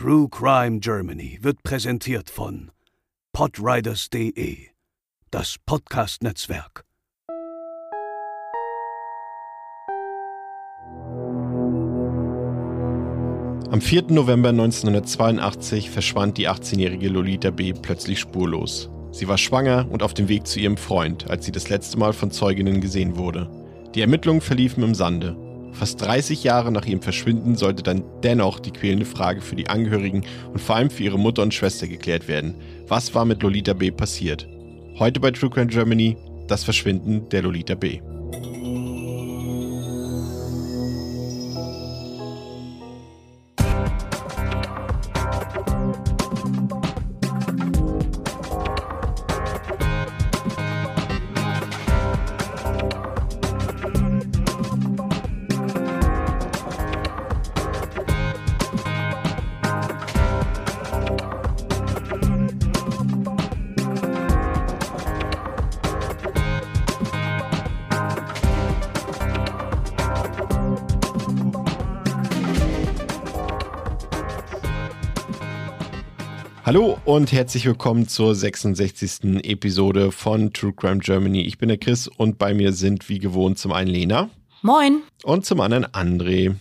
True Crime Germany wird präsentiert von podriders.de, das Podcast-Netzwerk. Am 4. November 1982 verschwand die 18-jährige Lolita B. plötzlich spurlos. Sie war schwanger und auf dem Weg zu ihrem Freund, als sie das letzte Mal von Zeuginnen gesehen wurde. Die Ermittlungen verliefen im Sande. Fast 30 Jahre nach ihrem Verschwinden sollte dann dennoch die quälende Frage für die Angehörigen und vor allem für ihre Mutter und Schwester geklärt werden. Was war mit Lolita B. passiert? Heute bei True Crime Germany das Verschwinden der Lolita B. Hallo und herzlich willkommen zur 66. Episode von True Crime Germany. Ich bin der Chris und bei mir sind wie gewohnt zum einen Lena. Moin. Und zum anderen André.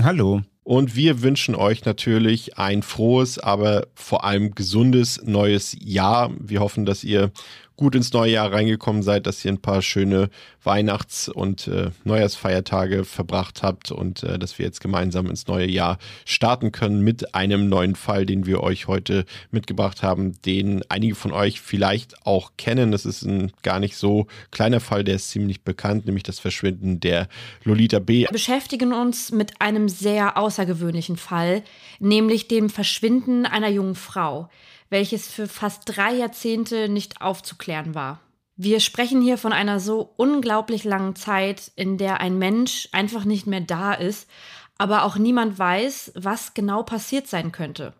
Hallo. Und wir wünschen euch natürlich ein frohes, aber vor allem gesundes neues Jahr. Wir hoffen, dass ihr gut ins neue Jahr reingekommen seid, dass ihr ein paar schöne Weihnachts- und äh, Neujahrsfeiertage verbracht habt und äh, dass wir jetzt gemeinsam ins neue Jahr starten können mit einem neuen Fall, den wir euch heute mitgebracht haben, den einige von euch vielleicht auch kennen. Das ist ein gar nicht so kleiner Fall, der ist ziemlich bekannt, nämlich das Verschwinden der Lolita B. Wir beschäftigen uns mit einem sehr außergewöhnlichen Fall, nämlich dem Verschwinden einer jungen Frau welches für fast drei Jahrzehnte nicht aufzuklären war. Wir sprechen hier von einer so unglaublich langen Zeit, in der ein Mensch einfach nicht mehr da ist, aber auch niemand weiß, was genau passiert sein könnte.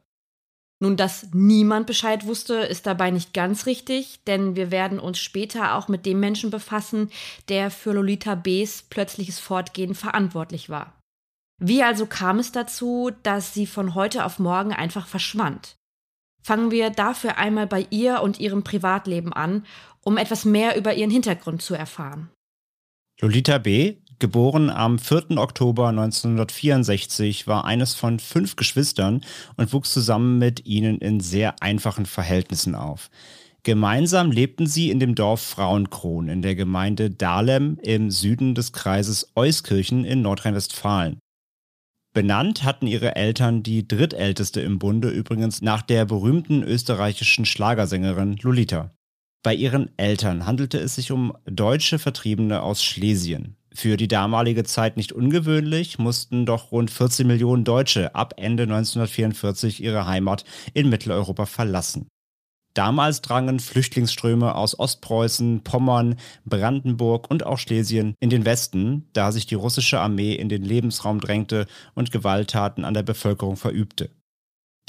Nun, dass niemand Bescheid wusste, ist dabei nicht ganz richtig, denn wir werden uns später auch mit dem Menschen befassen, der für Lolita B.s plötzliches Fortgehen verantwortlich war. Wie also kam es dazu, dass sie von heute auf morgen einfach verschwand? Fangen wir dafür einmal bei ihr und ihrem Privatleben an, um etwas mehr über ihren Hintergrund zu erfahren. Lolita B., geboren am 4. Oktober 1964, war eines von fünf Geschwistern und wuchs zusammen mit ihnen in sehr einfachen Verhältnissen auf. Gemeinsam lebten sie in dem Dorf Frauenkron in der Gemeinde Dahlem im Süden des Kreises Euskirchen in Nordrhein-Westfalen. Benannt hatten ihre Eltern die drittälteste im Bunde übrigens nach der berühmten österreichischen Schlagersängerin Lolita. Bei ihren Eltern handelte es sich um deutsche Vertriebene aus Schlesien. Für die damalige Zeit nicht ungewöhnlich, mussten doch rund 14 Millionen Deutsche ab Ende 1944 ihre Heimat in Mitteleuropa verlassen. Damals drangen Flüchtlingsströme aus Ostpreußen, Pommern, Brandenburg und auch Schlesien in den Westen, da sich die russische Armee in den Lebensraum drängte und Gewalttaten an der Bevölkerung verübte.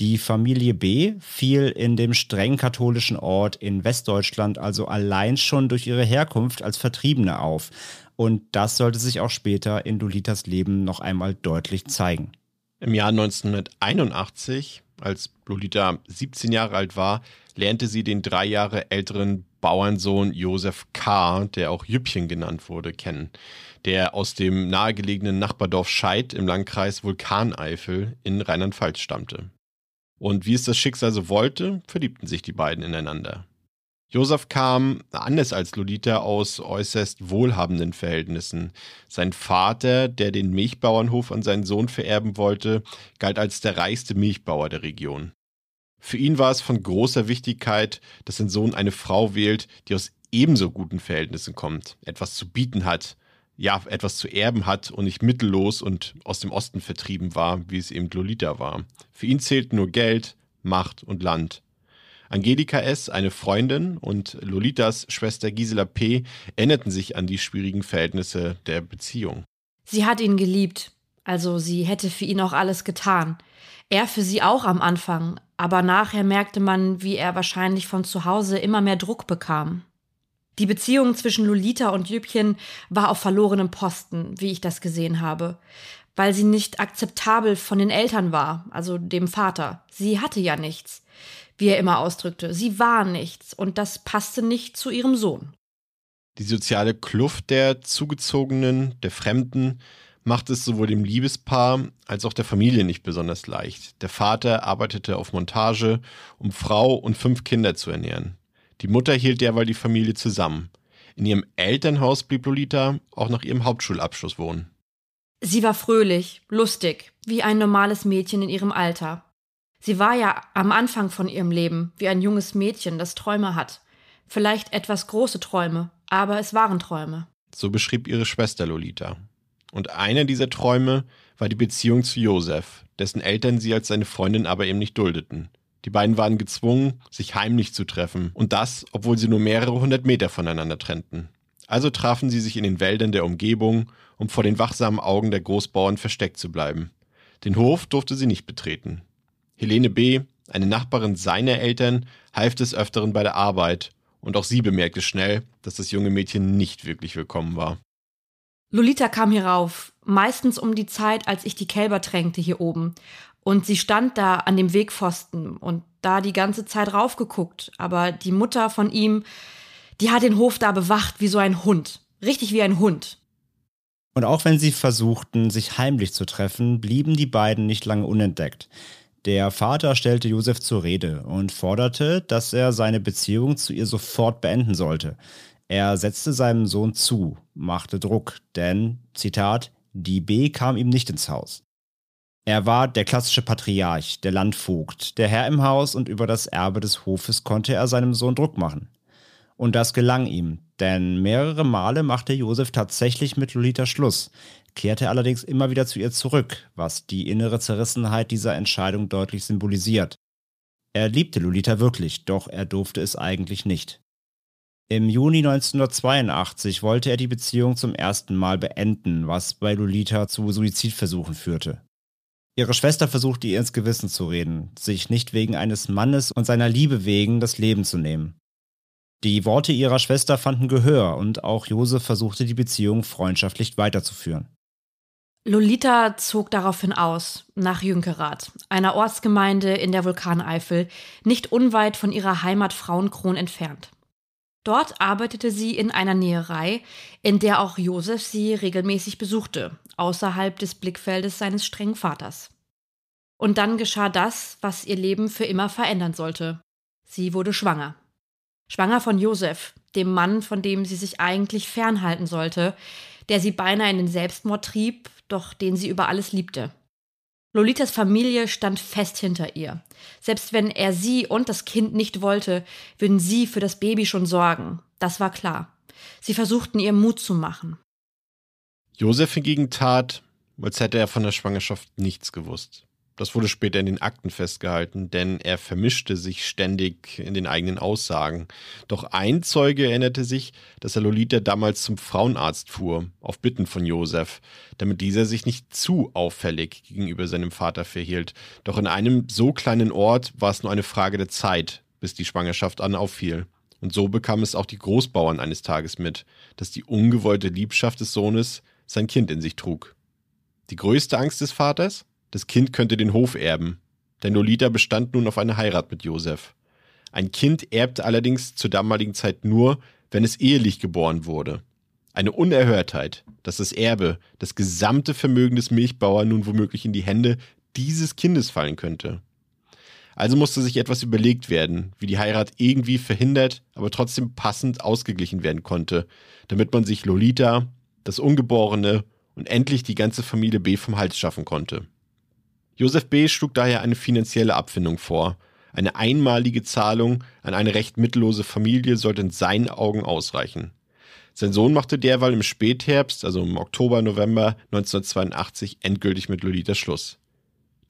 Die Familie B fiel in dem streng katholischen Ort in Westdeutschland also allein schon durch ihre Herkunft als Vertriebene auf. Und das sollte sich auch später in Dolitas Leben noch einmal deutlich zeigen. Im Jahr 1981, als Lolita 17 Jahre alt war, lernte sie den drei Jahre älteren Bauernsohn Josef K., der auch Jüppchen genannt wurde, kennen, der aus dem nahegelegenen Nachbardorf Scheid im Landkreis Vulkaneifel in Rheinland-Pfalz stammte. Und wie es das Schicksal so wollte, verliebten sich die beiden ineinander. Josef kam, anders als Lolita, aus äußerst wohlhabenden Verhältnissen. Sein Vater, der den Milchbauernhof an seinen Sohn vererben wollte, galt als der reichste Milchbauer der Region. Für ihn war es von großer Wichtigkeit, dass sein Sohn eine Frau wählt, die aus ebenso guten Verhältnissen kommt, etwas zu bieten hat, ja, etwas zu erben hat und nicht mittellos und aus dem Osten vertrieben war, wie es eben Lolita war. Für ihn zählten nur Geld, Macht und Land. Angelika S., eine Freundin, und Lolitas Schwester Gisela P. erinnerten sich an die schwierigen Verhältnisse der Beziehung. Sie hat ihn geliebt, also sie hätte für ihn auch alles getan. Er für sie auch am Anfang, aber nachher merkte man, wie er wahrscheinlich von zu Hause immer mehr Druck bekam. Die Beziehung zwischen Lolita und Jüppchen war auf verlorenem Posten, wie ich das gesehen habe. Weil sie nicht akzeptabel von den Eltern war, also dem Vater. Sie hatte ja nichts, wie er immer ausdrückte. Sie war nichts und das passte nicht zu ihrem Sohn. Die soziale Kluft der Zugezogenen, der Fremden, macht es sowohl dem Liebespaar als auch der Familie nicht besonders leicht. Der Vater arbeitete auf Montage, um Frau und fünf Kinder zu ernähren. Die Mutter hielt derweil die Familie zusammen. In ihrem Elternhaus blieb Lolita auch nach ihrem Hauptschulabschluss wohnen. Sie war fröhlich, lustig, wie ein normales Mädchen in ihrem Alter. Sie war ja am Anfang von ihrem Leben wie ein junges Mädchen, das Träume hat. Vielleicht etwas große Träume, aber es waren Träume. So beschrieb ihre Schwester Lolita. Und einer dieser Träume war die Beziehung zu Josef, dessen Eltern sie als seine Freundin aber eben nicht duldeten. Die beiden waren gezwungen, sich heimlich zu treffen, und das, obwohl sie nur mehrere hundert Meter voneinander trennten. Also trafen sie sich in den Wäldern der Umgebung, um vor den wachsamen Augen der Großbauern versteckt zu bleiben. Den Hof durfte sie nicht betreten. Helene B., eine Nachbarin seiner Eltern, half des Öfteren bei der Arbeit, und auch sie bemerkte schnell, dass das junge Mädchen nicht wirklich willkommen war. Lolita kam hierauf, meistens um die Zeit, als ich die Kälber tränkte hier oben. Und sie stand da an dem Wegpfosten und da die ganze Zeit raufgeguckt. Aber die Mutter von ihm, die hat den Hof da bewacht wie so ein Hund. Richtig wie ein Hund. Und auch wenn sie versuchten, sich heimlich zu treffen, blieben die beiden nicht lange unentdeckt. Der Vater stellte Josef zur Rede und forderte, dass er seine Beziehung zu ihr sofort beenden sollte. Er setzte seinem Sohn zu, machte Druck, denn, Zitat, die B kam ihm nicht ins Haus. Er war der klassische Patriarch, der Landvogt, der Herr im Haus und über das Erbe des Hofes konnte er seinem Sohn Druck machen. Und das gelang ihm, denn mehrere Male machte Josef tatsächlich mit Lolita Schluss, kehrte allerdings immer wieder zu ihr zurück, was die innere Zerrissenheit dieser Entscheidung deutlich symbolisiert. Er liebte Lolita wirklich, doch er durfte es eigentlich nicht. Im Juni 1982 wollte er die Beziehung zum ersten Mal beenden, was bei Lolita zu Suizidversuchen führte. Ihre Schwester versuchte ihr ins Gewissen zu reden, sich nicht wegen eines Mannes und seiner Liebe wegen das Leben zu nehmen. Die Worte ihrer Schwester fanden Gehör und auch Josef versuchte die Beziehung freundschaftlich weiterzuführen. Lolita zog daraufhin aus, nach Jünkerath, einer Ortsgemeinde in der Vulkaneifel, nicht unweit von ihrer Heimat Frauenkron entfernt. Dort arbeitete sie in einer Näherei, in der auch Josef sie regelmäßig besuchte, außerhalb des Blickfeldes seines strengen Vaters. Und dann geschah das, was ihr Leben für immer verändern sollte. Sie wurde schwanger. Schwanger von Josef, dem Mann, von dem sie sich eigentlich fernhalten sollte, der sie beinahe in den Selbstmord trieb, doch den sie über alles liebte. Lolitas Familie stand fest hinter ihr. Selbst wenn er sie und das Kind nicht wollte, würden sie für das Baby schon sorgen. Das war klar. Sie versuchten ihr Mut zu machen. Josef hingegen tat, als hätte er von der Schwangerschaft nichts gewusst. Das wurde später in den Akten festgehalten, denn er vermischte sich ständig in den eigenen Aussagen. Doch ein Zeuge erinnerte sich, dass er Lolita damals zum Frauenarzt fuhr, auf Bitten von Josef, damit dieser sich nicht zu auffällig gegenüber seinem Vater verhielt. Doch in einem so kleinen Ort war es nur eine Frage der Zeit, bis die Schwangerschaft an auffiel. Und so bekam es auch die Großbauern eines Tages mit, dass die ungewollte Liebschaft des Sohnes sein Kind in sich trug. Die größte Angst des Vaters? Das Kind könnte den Hof erben, denn Lolita bestand nun auf eine Heirat mit Josef. Ein Kind erbte allerdings zur damaligen Zeit nur, wenn es ehelich geboren wurde. Eine Unerhörtheit, dass das Erbe, das gesamte Vermögen des Milchbauern nun womöglich in die Hände dieses Kindes fallen könnte. Also musste sich etwas überlegt werden, wie die Heirat irgendwie verhindert, aber trotzdem passend ausgeglichen werden konnte, damit man sich Lolita, das Ungeborene und endlich die ganze Familie B vom Hals schaffen konnte. Josef B. schlug daher eine finanzielle Abfindung vor. Eine einmalige Zahlung an eine recht mittellose Familie sollte in seinen Augen ausreichen. Sein Sohn machte derweil im Spätherbst, also im Oktober, November 1982, endgültig mit Lolita Schluss.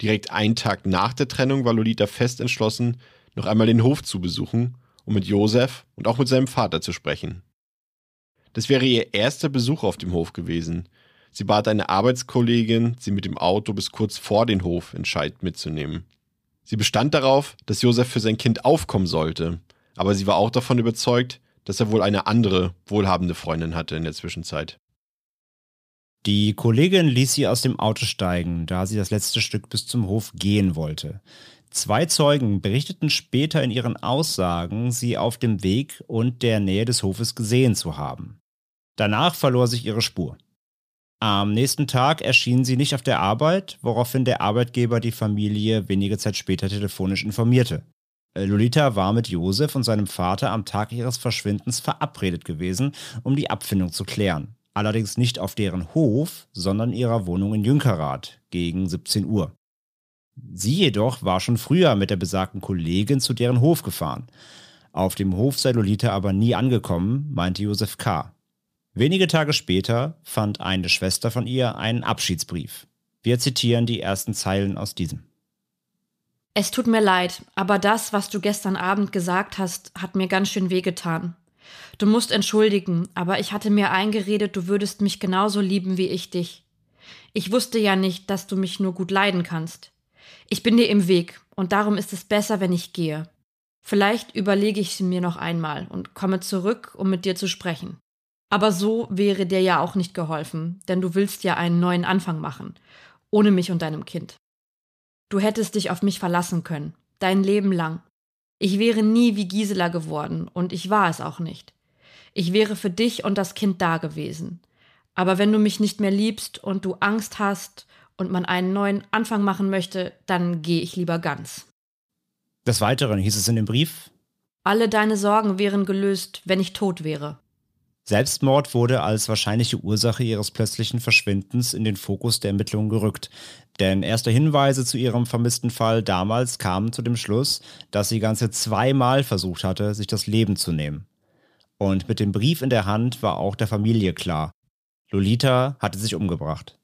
Direkt einen Tag nach der Trennung war Lolita fest entschlossen, noch einmal den Hof zu besuchen, um mit Josef und auch mit seinem Vater zu sprechen. Das wäre ihr erster Besuch auf dem Hof gewesen. Sie bat eine Arbeitskollegin, sie mit dem Auto bis kurz vor den Hof in Scheid mitzunehmen. Sie bestand darauf, dass Josef für sein Kind aufkommen sollte, aber sie war auch davon überzeugt, dass er wohl eine andere, wohlhabende Freundin hatte in der Zwischenzeit. Die Kollegin ließ sie aus dem Auto steigen, da sie das letzte Stück bis zum Hof gehen wollte. Zwei Zeugen berichteten später in ihren Aussagen, sie auf dem Weg und der Nähe des Hofes gesehen zu haben. Danach verlor sich ihre Spur. Am nächsten Tag erschien sie nicht auf der Arbeit, woraufhin der Arbeitgeber die Familie wenige Zeit später telefonisch informierte. Lolita war mit Josef und seinem Vater am Tag ihres Verschwindens verabredet gewesen, um die Abfindung zu klären. Allerdings nicht auf deren Hof, sondern ihrer Wohnung in Jünkerath gegen 17 Uhr. Sie jedoch war schon früher mit der besagten Kollegin zu deren Hof gefahren. Auf dem Hof sei Lolita aber nie angekommen, meinte Josef K. Wenige Tage später fand eine Schwester von ihr einen Abschiedsbrief. Wir zitieren die ersten Zeilen aus diesem. Es tut mir leid, aber das, was du gestern Abend gesagt hast, hat mir ganz schön wehgetan. Du musst entschuldigen, aber ich hatte mir eingeredet, du würdest mich genauso lieben wie ich dich. Ich wusste ja nicht, dass du mich nur gut leiden kannst. Ich bin dir im Weg und darum ist es besser, wenn ich gehe. Vielleicht überlege ich sie mir noch einmal und komme zurück, um mit dir zu sprechen. Aber so wäre dir ja auch nicht geholfen, denn du willst ja einen neuen Anfang machen, ohne mich und deinem Kind. Du hättest dich auf mich verlassen können, dein Leben lang. Ich wäre nie wie Gisela geworden und ich war es auch nicht. Ich wäre für dich und das Kind da gewesen. Aber wenn du mich nicht mehr liebst und du Angst hast und man einen neuen Anfang machen möchte, dann gehe ich lieber ganz. Des Weiteren hieß es in dem Brief, Alle deine Sorgen wären gelöst, wenn ich tot wäre. Selbstmord wurde als wahrscheinliche Ursache ihres plötzlichen Verschwindens in den Fokus der Ermittlungen gerückt. Denn erste Hinweise zu ihrem vermissten Fall damals kamen zu dem Schluss, dass sie ganze zweimal versucht hatte, sich das Leben zu nehmen. Und mit dem Brief in der Hand war auch der Familie klar. Lolita hatte sich umgebracht.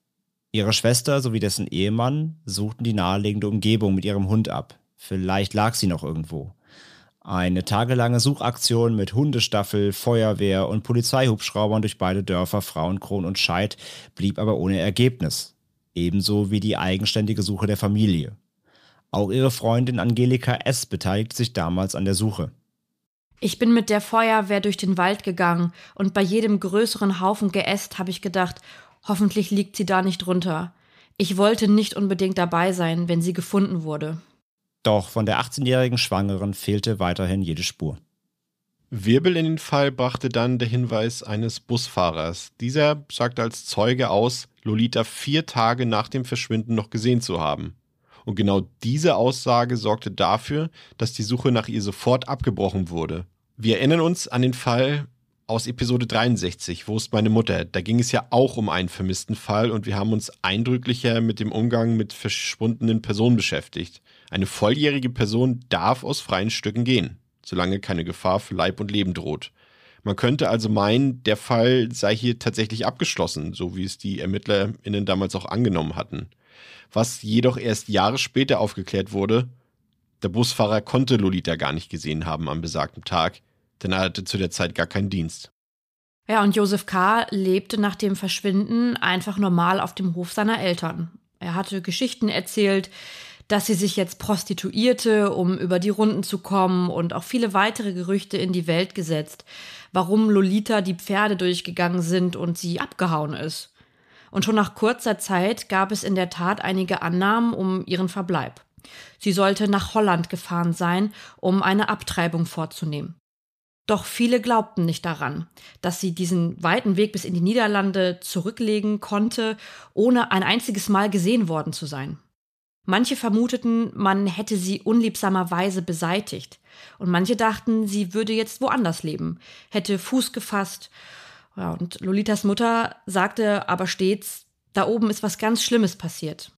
Ihre Schwester sowie dessen Ehemann suchten die naheliegende Umgebung mit ihrem Hund ab. Vielleicht lag sie noch irgendwo. Eine tagelange Suchaktion mit Hundestaffel, Feuerwehr und Polizeihubschraubern durch beide Dörfer Frauenkron und Scheid blieb aber ohne Ergebnis. Ebenso wie die eigenständige Suche der Familie. Auch ihre Freundin Angelika S. beteiligte sich damals an der Suche. Ich bin mit der Feuerwehr durch den Wald gegangen und bei jedem größeren Haufen Geäst habe ich gedacht, Hoffentlich liegt sie da nicht runter. Ich wollte nicht unbedingt dabei sein, wenn sie gefunden wurde. Doch von der 18-jährigen Schwangeren fehlte weiterhin jede Spur. Wirbel in den Fall brachte dann der Hinweis eines Busfahrers. Dieser sagte als Zeuge aus, Lolita vier Tage nach dem Verschwinden noch gesehen zu haben. Und genau diese Aussage sorgte dafür, dass die Suche nach ihr sofort abgebrochen wurde. Wir erinnern uns an den Fall aus Episode 63, Wo ist meine Mutter? Da ging es ja auch um einen vermissten Fall und wir haben uns eindrücklicher mit dem Umgang mit verschwundenen Personen beschäftigt. Eine volljährige Person darf aus freien Stücken gehen, solange keine Gefahr für Leib und Leben droht. Man könnte also meinen, der Fall sei hier tatsächlich abgeschlossen, so wie es die ErmittlerInnen damals auch angenommen hatten. Was jedoch erst Jahre später aufgeklärt wurde, der Busfahrer konnte Lolita gar nicht gesehen haben am besagten Tag denn er hatte zu der Zeit gar keinen Dienst. Ja, und Josef K. lebte nach dem Verschwinden einfach normal auf dem Hof seiner Eltern. Er hatte Geschichten erzählt, dass sie sich jetzt prostituierte, um über die Runden zu kommen und auch viele weitere Gerüchte in die Welt gesetzt, warum Lolita die Pferde durchgegangen sind und sie abgehauen ist. Und schon nach kurzer Zeit gab es in der Tat einige Annahmen um ihren Verbleib. Sie sollte nach Holland gefahren sein, um eine Abtreibung vorzunehmen. Doch viele glaubten nicht daran, dass sie diesen weiten Weg bis in die Niederlande zurücklegen konnte, ohne ein einziges Mal gesehen worden zu sein. Manche vermuteten, man hätte sie unliebsamerweise beseitigt, und manche dachten, sie würde jetzt woanders leben, hätte Fuß gefasst. Ja, und Lolitas Mutter sagte aber stets, da oben ist was ganz Schlimmes passiert.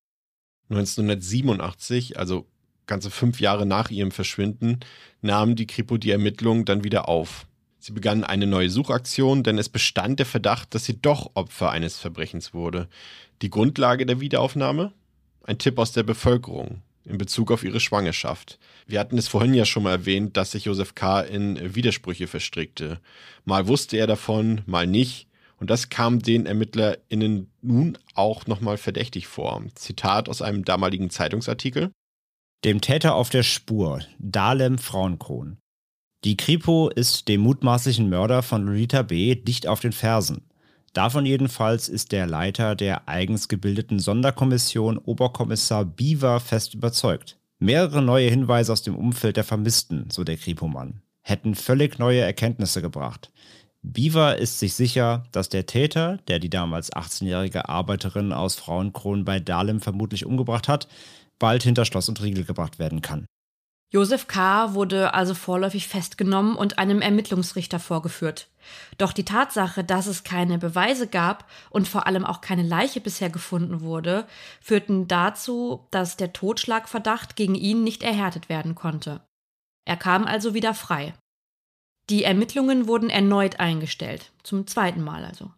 1987, also ganze fünf Jahre nach ihrem Verschwinden, nahmen die Kripo die Ermittlungen dann wieder auf. Sie begannen eine neue Suchaktion, denn es bestand der Verdacht, dass sie doch Opfer eines Verbrechens wurde. Die Grundlage der Wiederaufnahme? Ein Tipp aus der Bevölkerung in Bezug auf ihre Schwangerschaft. Wir hatten es vorhin ja schon mal erwähnt, dass sich Josef K. in Widersprüche verstrickte. Mal wusste er davon, mal nicht. Und das kam den ErmittlerInnen nun auch nochmal verdächtig vor. Zitat aus einem damaligen Zeitungsartikel. Dem Täter auf der Spur, Dahlem Frauenkron. Die Kripo ist dem mutmaßlichen Mörder von Lolita B. dicht auf den Fersen. Davon jedenfalls ist der Leiter der eigens gebildeten Sonderkommission Oberkommissar Beaver fest überzeugt. Mehrere neue Hinweise aus dem Umfeld der Vermissten, so der Kripomann, hätten völlig neue Erkenntnisse gebracht. Beaver ist sich sicher, dass der Täter, der die damals 18-jährige Arbeiterin aus Frauenkron bei Dahlem vermutlich umgebracht hat, bald hinter Schloss und Riegel gebracht werden kann. Josef K. wurde also vorläufig festgenommen und einem Ermittlungsrichter vorgeführt. Doch die Tatsache, dass es keine Beweise gab und vor allem auch keine Leiche bisher gefunden wurde, führten dazu, dass der Totschlagverdacht gegen ihn nicht erhärtet werden konnte. Er kam also wieder frei. Die Ermittlungen wurden erneut eingestellt, zum zweiten Mal also.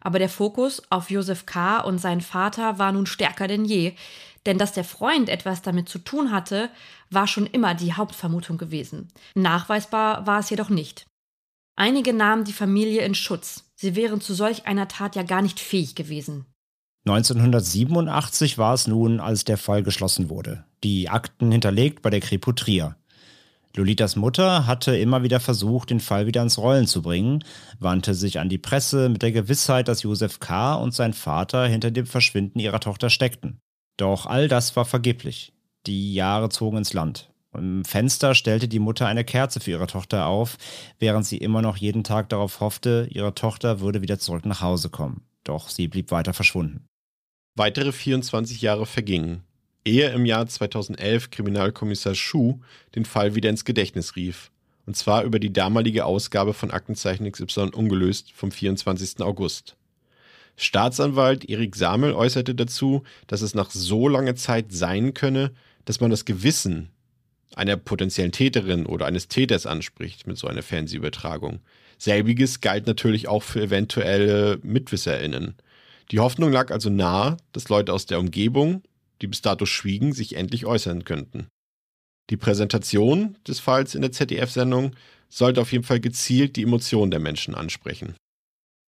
Aber der Fokus auf Josef K. und seinen Vater war nun stärker denn je, denn dass der Freund etwas damit zu tun hatte, war schon immer die Hauptvermutung gewesen. Nachweisbar war es jedoch nicht. Einige nahmen die Familie in Schutz. Sie wären zu solch einer Tat ja gar nicht fähig gewesen. 1987 war es nun, als der Fall geschlossen wurde. Die Akten hinterlegt bei der Kripo Trier. Lolitas Mutter hatte immer wieder versucht, den Fall wieder ins Rollen zu bringen, wandte sich an die Presse mit der Gewissheit, dass Josef K. und sein Vater hinter dem Verschwinden ihrer Tochter steckten. Doch all das war vergeblich. Die Jahre zogen ins Land. Im Fenster stellte die Mutter eine Kerze für ihre Tochter auf, während sie immer noch jeden Tag darauf hoffte, ihre Tochter würde wieder zurück nach Hause kommen. Doch sie blieb weiter verschwunden. Weitere 24 Jahre vergingen ehe im Jahr 2011 Kriminalkommissar Schuh den Fall wieder ins Gedächtnis rief. Und zwar über die damalige Ausgabe von Aktenzeichen XY ungelöst vom 24. August. Staatsanwalt Erik Samel äußerte dazu, dass es nach so langer Zeit sein könne, dass man das Gewissen einer potenziellen Täterin oder eines Täters anspricht mit so einer Fernsehübertragung. Selbiges galt natürlich auch für eventuelle MitwisserInnen. Die Hoffnung lag also nahe, dass Leute aus der Umgebung die bis dato schwiegen, sich endlich äußern könnten. Die Präsentation des Falls in der ZDF-Sendung sollte auf jeden Fall gezielt die Emotionen der Menschen ansprechen.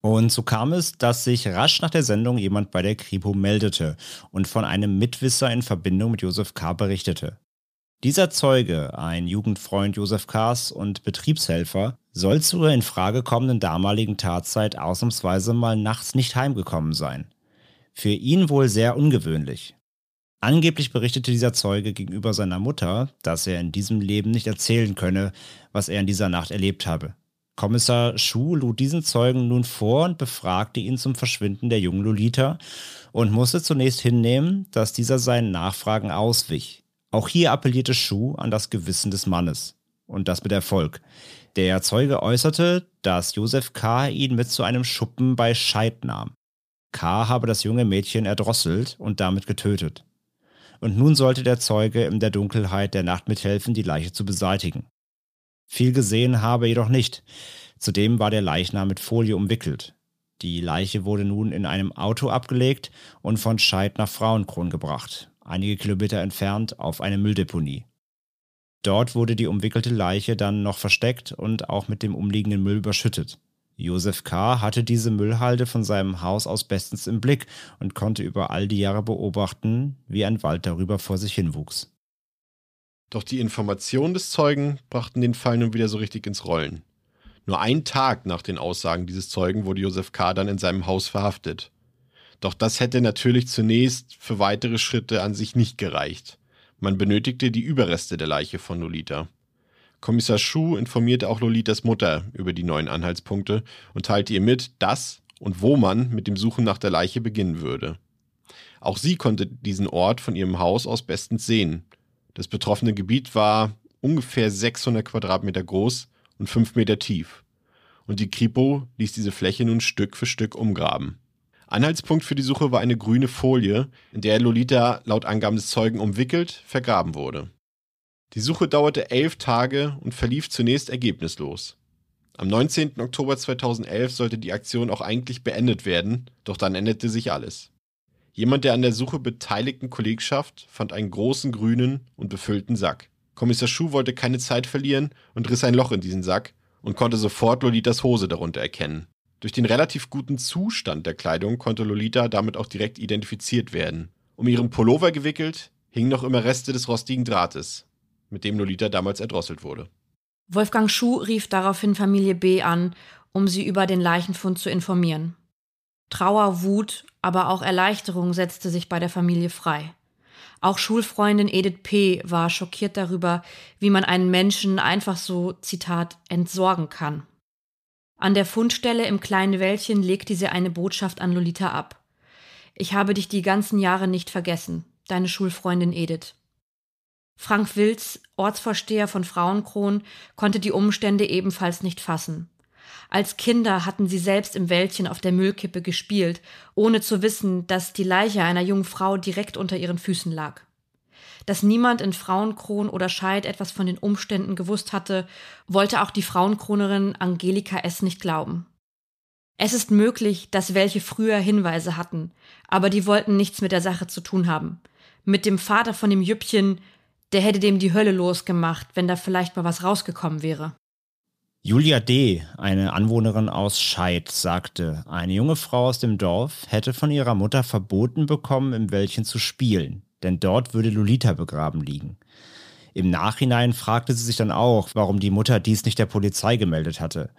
Und so kam es, dass sich rasch nach der Sendung jemand bei der Kripo meldete und von einem Mitwisser in Verbindung mit Josef K. berichtete. Dieser Zeuge, ein Jugendfreund Josef K.s und Betriebshelfer, soll zur in Frage kommenden damaligen Tatzeit ausnahmsweise mal nachts nicht heimgekommen sein. Für ihn wohl sehr ungewöhnlich. Angeblich berichtete dieser Zeuge gegenüber seiner Mutter, dass er in diesem Leben nicht erzählen könne, was er in dieser Nacht erlebt habe. Kommissar Schuh lud diesen Zeugen nun vor und befragte ihn zum Verschwinden der jungen Lolita und musste zunächst hinnehmen, dass dieser seinen Nachfragen auswich. Auch hier appellierte Schuh an das Gewissen des Mannes. Und das mit Erfolg. Der Zeuge äußerte, dass Josef K. ihn mit zu einem Schuppen bei Scheid nahm. K. habe das junge Mädchen erdrosselt und damit getötet und nun sollte der Zeuge in der Dunkelheit der Nacht mithelfen, die Leiche zu beseitigen. Viel gesehen habe jedoch nicht. Zudem war der Leichnam mit Folie umwickelt. Die Leiche wurde nun in einem Auto abgelegt und von Scheid nach Frauenkron gebracht, einige Kilometer entfernt auf eine Mülldeponie. Dort wurde die umwickelte Leiche dann noch versteckt und auch mit dem umliegenden Müll überschüttet. Josef K. hatte diese Müllhalde von seinem Haus aus bestens im Blick und konnte über all die Jahre beobachten, wie ein Wald darüber vor sich hinwuchs. Doch die Informationen des Zeugen brachten den Fall nun wieder so richtig ins Rollen. Nur einen Tag nach den Aussagen dieses Zeugen wurde Josef K. dann in seinem Haus verhaftet. Doch das hätte natürlich zunächst für weitere Schritte an sich nicht gereicht. Man benötigte die Überreste der Leiche von Nolita. Kommissar Schuh informierte auch Lolitas Mutter über die neuen Anhaltspunkte und teilte ihr mit, dass und wo man mit dem Suchen nach der Leiche beginnen würde. Auch sie konnte diesen Ort von ihrem Haus aus bestens sehen. Das betroffene Gebiet war ungefähr 600 Quadratmeter groß und 5 Meter tief. Und die Kripo ließ diese Fläche nun Stück für Stück umgraben. Anhaltspunkt für die Suche war eine grüne Folie, in der Lolita laut Angaben des Zeugen umwickelt vergraben wurde. Die Suche dauerte elf Tage und verlief zunächst ergebnislos. Am 19. Oktober 2011 sollte die Aktion auch eigentlich beendet werden, doch dann änderte sich alles. Jemand der an der Suche beteiligten Kollegschaft fand einen großen grünen und befüllten Sack. Kommissar Schuh wollte keine Zeit verlieren und riss ein Loch in diesen Sack und konnte sofort Lolitas Hose darunter erkennen. Durch den relativ guten Zustand der Kleidung konnte Lolita damit auch direkt identifiziert werden. Um ihren Pullover gewickelt hingen noch immer Reste des rostigen Drahtes mit dem Lolita damals erdrosselt wurde. Wolfgang Schuh rief daraufhin Familie B an, um sie über den Leichenfund zu informieren. Trauer, Wut, aber auch Erleichterung setzte sich bei der Familie frei. Auch Schulfreundin Edith P. war schockiert darüber, wie man einen Menschen einfach so, Zitat, entsorgen kann. An der Fundstelle im kleinen Wäldchen legte sie eine Botschaft an Lolita ab. Ich habe dich die ganzen Jahre nicht vergessen, deine Schulfreundin Edith. Frank Wilz, Ortsvorsteher von Frauenkron, konnte die Umstände ebenfalls nicht fassen. Als Kinder hatten sie selbst im Wäldchen auf der Müllkippe gespielt, ohne zu wissen, dass die Leiche einer jungen Frau direkt unter ihren Füßen lag. Dass niemand in Frauenkron oder Scheid etwas von den Umständen gewusst hatte, wollte auch die Frauenkronerin Angelika S. nicht glauben. Es ist möglich, dass welche früher Hinweise hatten, aber die wollten nichts mit der Sache zu tun haben. Mit dem Vater von dem Jüppchen, der hätte dem die Hölle losgemacht, wenn da vielleicht mal was rausgekommen wäre. Julia D., eine Anwohnerin aus Scheid, sagte, eine junge Frau aus dem Dorf hätte von ihrer Mutter verboten bekommen, im Wäldchen zu spielen, denn dort würde Lolita begraben liegen. Im Nachhinein fragte sie sich dann auch, warum die Mutter dies nicht der Polizei gemeldet hatte.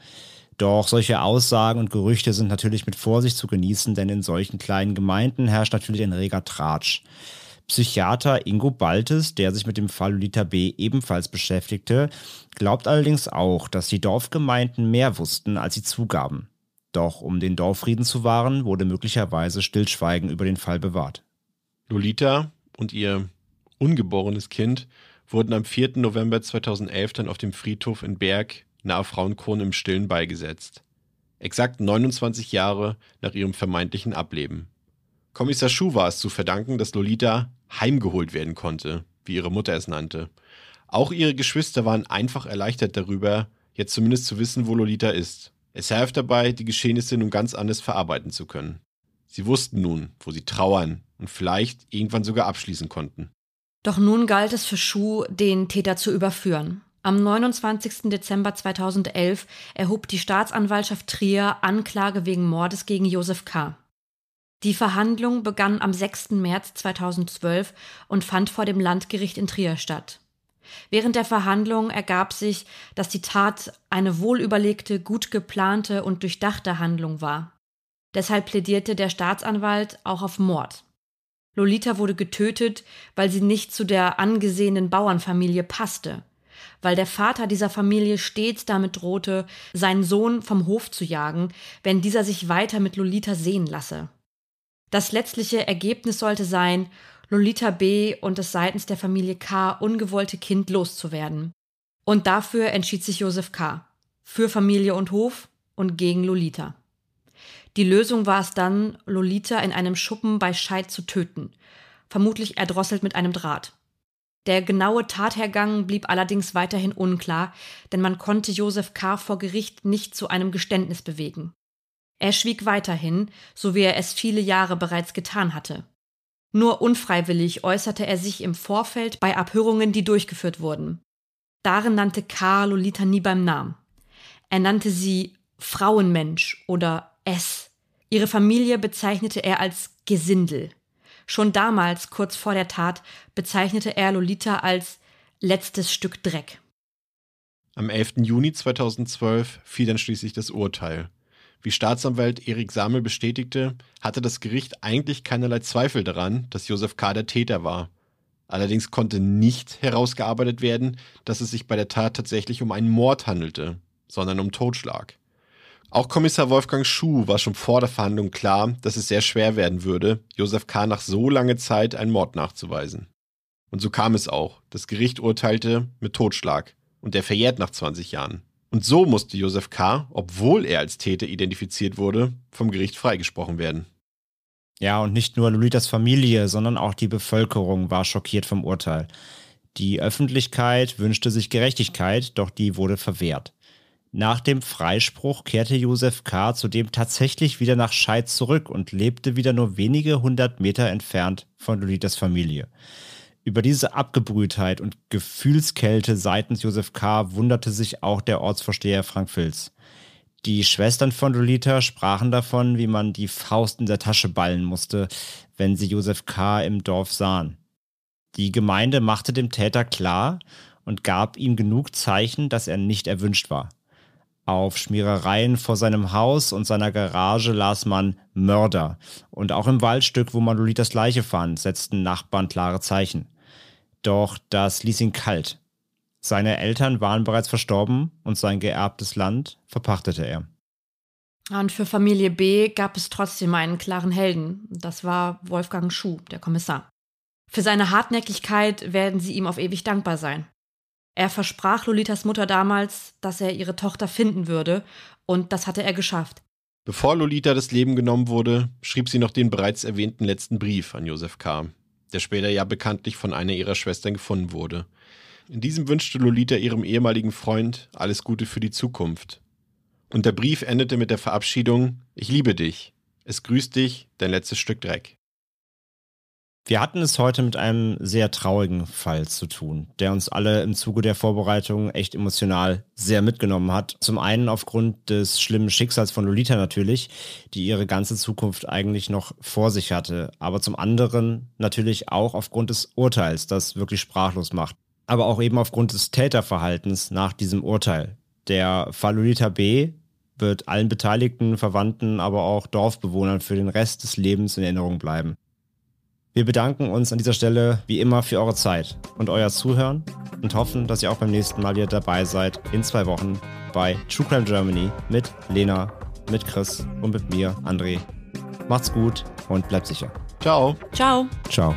Doch solche Aussagen und Gerüchte sind natürlich mit Vorsicht zu genießen, denn in solchen kleinen Gemeinden herrscht natürlich ein reger Tratsch. Psychiater Ingo Baltes, der sich mit dem Fall Lolita B. ebenfalls beschäftigte, glaubt allerdings auch, dass die Dorfgemeinden mehr wussten, als sie zugaben. Doch um den Dorffrieden zu wahren, wurde möglicherweise Stillschweigen über den Fall bewahrt. Lolita und ihr ungeborenes Kind wurden am 4. November 2011 dann auf dem Friedhof in Berg nahe Frauenkron im Stillen beigesetzt. Exakt 29 Jahre nach ihrem vermeintlichen Ableben. Kommissar Schuh war es zu verdanken, dass Lolita heimgeholt werden konnte, wie ihre Mutter es nannte. Auch ihre Geschwister waren einfach erleichtert darüber, jetzt zumindest zu wissen, wo Lolita ist. Es half dabei, die Geschehnisse nun ganz anders verarbeiten zu können. Sie wussten nun, wo sie trauern und vielleicht irgendwann sogar abschließen konnten. Doch nun galt es für Schuh, den Täter zu überführen. Am 29. Dezember 2011 erhob die Staatsanwaltschaft Trier Anklage wegen Mordes gegen Josef K. Die Verhandlung begann am 6. März 2012 und fand vor dem Landgericht in Trier statt. Während der Verhandlung ergab sich, dass die Tat eine wohlüberlegte, gut geplante und durchdachte Handlung war. Deshalb plädierte der Staatsanwalt auch auf Mord. Lolita wurde getötet, weil sie nicht zu der angesehenen Bauernfamilie passte, weil der Vater dieser Familie stets damit drohte, seinen Sohn vom Hof zu jagen, wenn dieser sich weiter mit Lolita sehen lasse. Das letztliche Ergebnis sollte sein, Lolita B. und das seitens der Familie K. ungewollte Kind loszuwerden. Und dafür entschied sich Josef K. Für Familie und Hof und gegen Lolita. Die Lösung war es dann, Lolita in einem Schuppen bei Scheid zu töten, vermutlich erdrosselt mit einem Draht. Der genaue Tathergang blieb allerdings weiterhin unklar, denn man konnte Josef K. vor Gericht nicht zu einem Geständnis bewegen. Er schwieg weiterhin, so wie er es viele Jahre bereits getan hatte. Nur unfreiwillig äußerte er sich im Vorfeld bei Abhörungen, die durchgeführt wurden. Darin nannte Karl Lolita nie beim Namen. Er nannte sie Frauenmensch oder S. Ihre Familie bezeichnete er als Gesindel. Schon damals, kurz vor der Tat, bezeichnete er Lolita als letztes Stück Dreck. Am 11. Juni 2012 fiel dann schließlich das Urteil. Wie Staatsanwalt Erik Samel bestätigte, hatte das Gericht eigentlich keinerlei Zweifel daran, dass Josef K. der Täter war. Allerdings konnte nicht herausgearbeitet werden, dass es sich bei der Tat tatsächlich um einen Mord handelte, sondern um Totschlag. Auch Kommissar Wolfgang Schuh war schon vor der Verhandlung klar, dass es sehr schwer werden würde, Josef K. nach so langer Zeit einen Mord nachzuweisen. Und so kam es auch. Das Gericht urteilte mit Totschlag und der verjährt nach 20 Jahren. Und so musste Josef K., obwohl er als Täter identifiziert wurde, vom Gericht freigesprochen werden. Ja, und nicht nur Lolitas Familie, sondern auch die Bevölkerung war schockiert vom Urteil. Die Öffentlichkeit wünschte sich Gerechtigkeit, doch die wurde verwehrt. Nach dem Freispruch kehrte Josef K. zudem tatsächlich wieder nach Scheid zurück und lebte wieder nur wenige hundert Meter entfernt von Lolitas Familie. Über diese Abgebrühtheit und Gefühlskälte seitens Josef K. wunderte sich auch der Ortsvorsteher Frank Filz. Die Schwestern von Lolita sprachen davon, wie man die Faust in der Tasche ballen musste, wenn sie Josef K. im Dorf sahen. Die Gemeinde machte dem Täter klar und gab ihm genug Zeichen, dass er nicht erwünscht war. Auf Schmierereien vor seinem Haus und seiner Garage las man Mörder. Und auch im Waldstück, wo man Lolitas Leiche fand, setzten Nachbarn klare Zeichen. Doch das ließ ihn kalt. Seine Eltern waren bereits verstorben und sein geerbtes Land verpachtete er. Und für Familie B gab es trotzdem einen klaren Helden. Das war Wolfgang Schuh, der Kommissar. Für seine Hartnäckigkeit werden sie ihm auf ewig dankbar sein. Er versprach Lolitas Mutter damals, dass er ihre Tochter finden würde, und das hatte er geschafft. Bevor Lolita das Leben genommen wurde, schrieb sie noch den bereits erwähnten letzten Brief an Josef K., der später ja bekanntlich von einer ihrer Schwestern gefunden wurde. In diesem wünschte Lolita ihrem ehemaligen Freund alles Gute für die Zukunft. Und der Brief endete mit der Verabschiedung: Ich liebe dich. Es grüßt dich, dein letztes Stück Dreck. Wir hatten es heute mit einem sehr traurigen Fall zu tun, der uns alle im Zuge der Vorbereitung echt emotional sehr mitgenommen hat. Zum einen aufgrund des schlimmen Schicksals von Lolita natürlich, die ihre ganze Zukunft eigentlich noch vor sich hatte, aber zum anderen natürlich auch aufgrund des Urteils, das wirklich sprachlos macht. Aber auch eben aufgrund des Täterverhaltens nach diesem Urteil. Der Fall Lolita B. wird allen Beteiligten, Verwandten, aber auch Dorfbewohnern für den Rest des Lebens in Erinnerung bleiben. Wir bedanken uns an dieser Stelle wie immer für eure Zeit und euer Zuhören und hoffen, dass ihr auch beim nächsten Mal wieder dabei seid in zwei Wochen bei True Crime Germany mit Lena, mit Chris und mit mir, André. Macht's gut und bleibt sicher. Ciao. Ciao. Ciao.